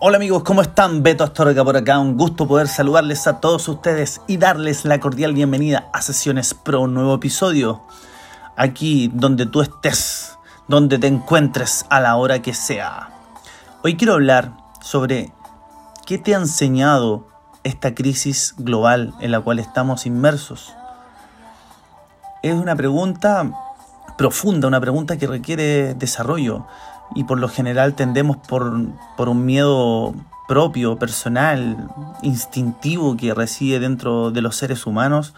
Hola amigos, ¿cómo están? Beto Astorga por acá, un gusto poder saludarles a todos ustedes y darles la cordial bienvenida a Sesiones Pro, un nuevo episodio. Aquí donde tú estés, donde te encuentres a la hora que sea. Hoy quiero hablar sobre qué te ha enseñado esta crisis global en la cual estamos inmersos. Es una pregunta profunda, una pregunta que requiere desarrollo y por lo general tendemos por, un miedo propio, personal, instintivo que reside dentro de los seres humanos,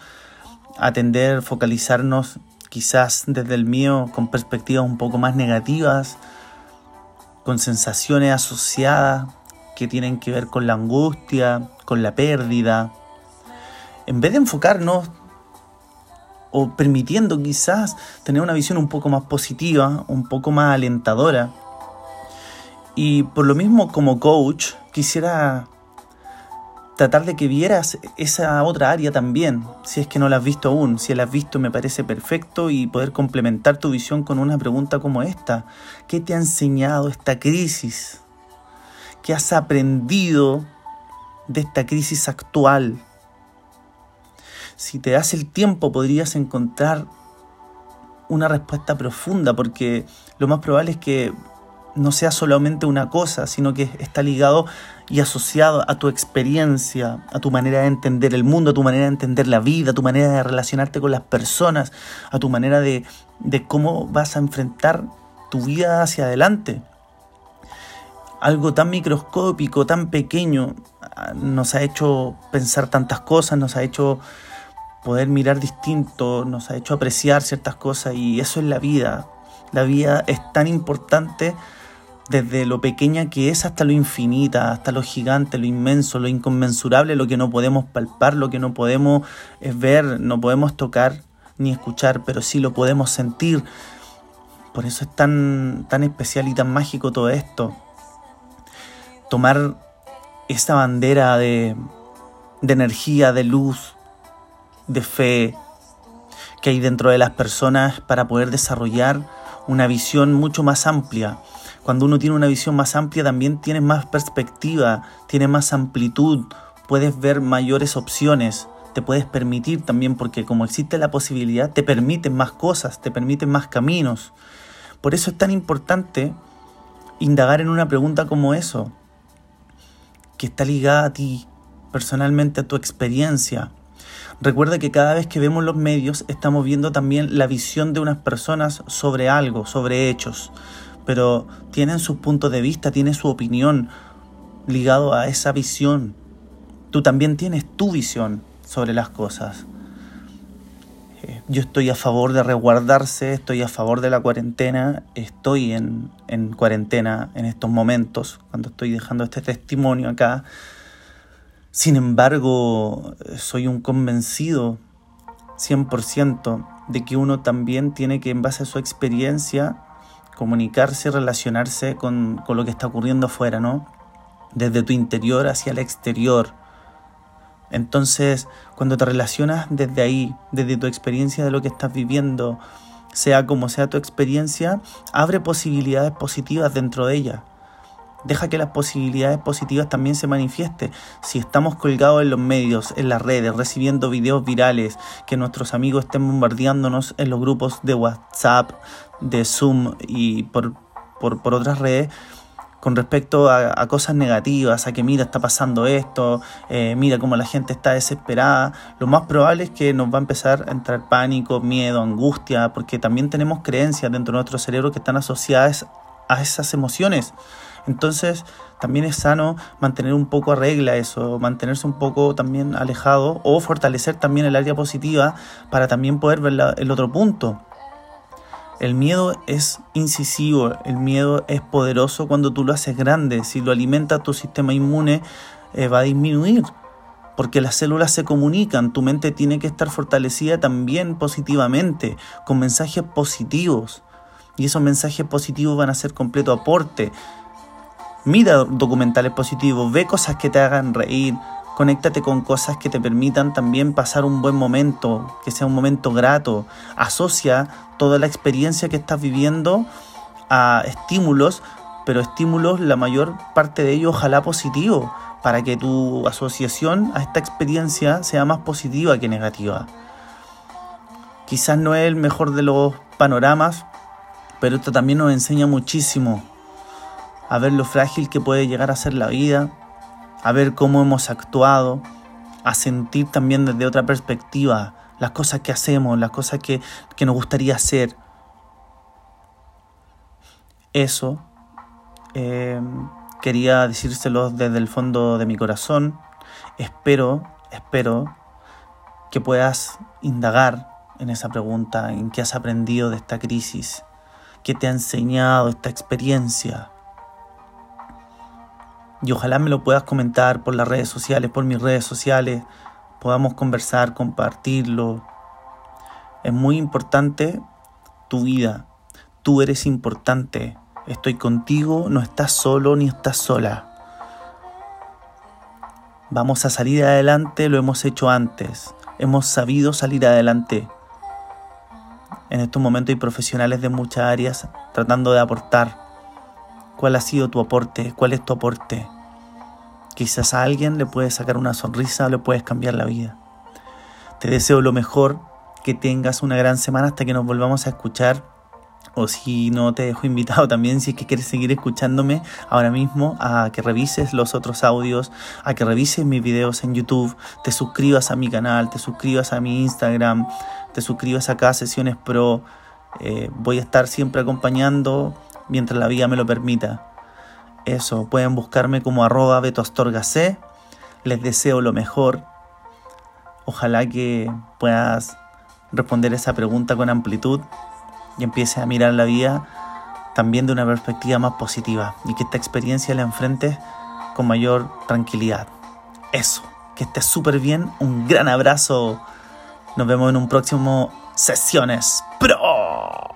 a tender focalizarnos quizás desde el mío con perspectivas un poco más negativas, con sensaciones asociadas que tienen que ver con la angustia, con la pérdida. En vez de enfocarnos o permitiendo quizás tener una visión un poco más positiva, un poco más alentadora. Y por lo mismo como coach quisiera tratar de que vieras esa otra área también, si es que no la has visto aún. Si la has visto me parece perfecto y poder complementar tu visión con una pregunta como esta. ¿Qué te ha enseñado esta crisis? ¿Qué has aprendido de esta crisis actual? si te das el tiempo podrías encontrar una respuesta profunda, porque lo más probable es que no sea solamente una cosa, sino que está ligado y asociado a tu experiencia, a tu manera de entender el mundo, a tu manera de entender la vida, a tu manera de relacionarte con las personas, a tu manera de, de cómo vas a enfrentar tu vida hacia adelante. Algo tan microscópico, tan pequeño, ah, nos ha hecho pensar tantas cosas, nos ha hecho poder mirar distinto, nos ha hecho apreciar ciertas cosas y eso es la vida. La vida es tan importante desde lo pequeña que es hasta lo infinita, hasta lo gigante, lo inmenso, lo inconmensurable, lo que no podemos palpar, lo que no podemos eh, ver, no podemos tocar ni escuchar, pero sí lo podemos sentir. Por eso es tan, tan especial y tan mágico todo esto. Tomar esa bandera de, de energía, de luz, de fe que hay dentro de las personas para poder desarrollar una visión mucho más amplia. Cuando uno tiene una visión más amplia también tienes más perspectiva, tienes más amplitud, puedes ver mayores opciones, te puedes permitir también porque como existe la posibilidad te permiten más cosas, te permiten más caminos. Por eso es tan importante indagar en una pregunta como eso, que está ligada a ti, personalmente a tu experiencia, Recuerda que cada vez que vemos los medios estamos viendo también la visión de unas personas sobre algo, sobre hechos, pero tienen sus puntos de vista, tienen su opinión ligado a esa visión. Tú también tienes tu visión sobre las cosas. Eh, yo estoy a favor de resguardarse, estoy a favor de la cuarentena, estoy en, en cuarentena en estos momentos, cuando estoy dejando este testimonio acá sin embargo, soy un convencido 100% de que uno también tiene que, en base a su experiencia, comunicarse, relacionarse con, con lo que está ocurriendo afuera, ¿no? Desde tu interior hacia el exterior. Entonces, cuando te relacionas desde ahí, desde tu experiencia de lo que estás viviendo, sea como sea tu experiencia, abre posibilidades positivas dentro de ella. Deja que las posibilidades positivas también se manifiesten. Si estamos colgados en los medios, en las redes, recibiendo videos virales, que nuestros amigos estén bombardeándonos en los grupos de WhatsApp, de Zoom y por, por, otras redes, con respecto a, cosas negativas, a que mira, está pasando esto, eh, mira cómo la gente está desesperada, lo más probable es que nos va a empezar a entrar pánico, miedo, angustia, porque también tenemos creencias dentro de nuestro cerebro que están asociadas a esas emociones. Entonces, también es sano mantener un poco a regla eso, mantenerse un poco también alejado o fortalecer también el área positiva para también poder ver el otro punto. El miedo es incisivo, el miedo es poderoso cuando tú lo haces grande. Si lo alimenta tu sistema inmune, eh, va a disminuir. Porque las células se comunican, tu mente tiene que estar fortalecida también positivamente, con mensajes positivos. Y esos mensajes positivos van a ser completo aporte Mira documentales positivos, ve cosas que te hagan reír, conéctate con cosas que te permitan también pasar un buen momento, que sea un momento grato. Asocia toda la experiencia que estás viviendo a estímulos pero estímulos, la mayor parte de ellos ojalá positivo, para que tu asociación a esta experiencia sea más positiva que negativa. Quizás no es el mejor de los panoramas, pero esto también nos enseña muchísimo a ver lo frágil que puede llegar a ser la vida, a ver cómo hemos actuado, a sentir también desde otra perspectiva las cosas que hacemos, las cosas que, que nos gustaría hacer. Eso eh, quería decírselo desde el fondo de mi corazón. Espero, espero que puedas indagar en esa pregunta, en qué has aprendido de esta crisis, qué te ha enseñado esta experiencia. Y ojalá me lo puedas comentar por las redes sociales, por mis redes sociales, podamos conversar, compartirlo. Es muy importante tu vida. Tú eres importante. Estoy contigo, no estás solo ni estás sola. Vamos a salir adelante, lo hemos hecho antes. Hemos sabido salir adelante. En estos momentos hay profesionales de muchas áreas tratando de aportar. ¿Cuál ha sido tu aporte? ¿Cuál es tu aporte? Quizás a alguien le puedes sacar una sonrisa le puedes cambiar la vida. Te deseo lo mejor, que tengas una gran semana hasta que nos volvamos a escuchar o si no te dejo invitado también, si es que quieres seguir escuchándome ahora mismo, a que revises los otros audios, a que revises mis videos en YouTube, te suscribas a mi canal, te suscribas a mi Instagram, te suscribas acá a Sesiones Pro. Eh, voy a estar siempre acompañando mientras la vida me lo permita. Eso, pueden buscarme como arroba C. Les deseo lo mejor. Ojalá que puedas responder esa pregunta con amplitud y empieces a mirar la vida también de una perspectiva más positiva y que esta experiencia la enfrentes con mayor tranquilidad. Eso, que estés súper bien, un gran abrazo. Nos vemos en un próximo Sesiones Pro.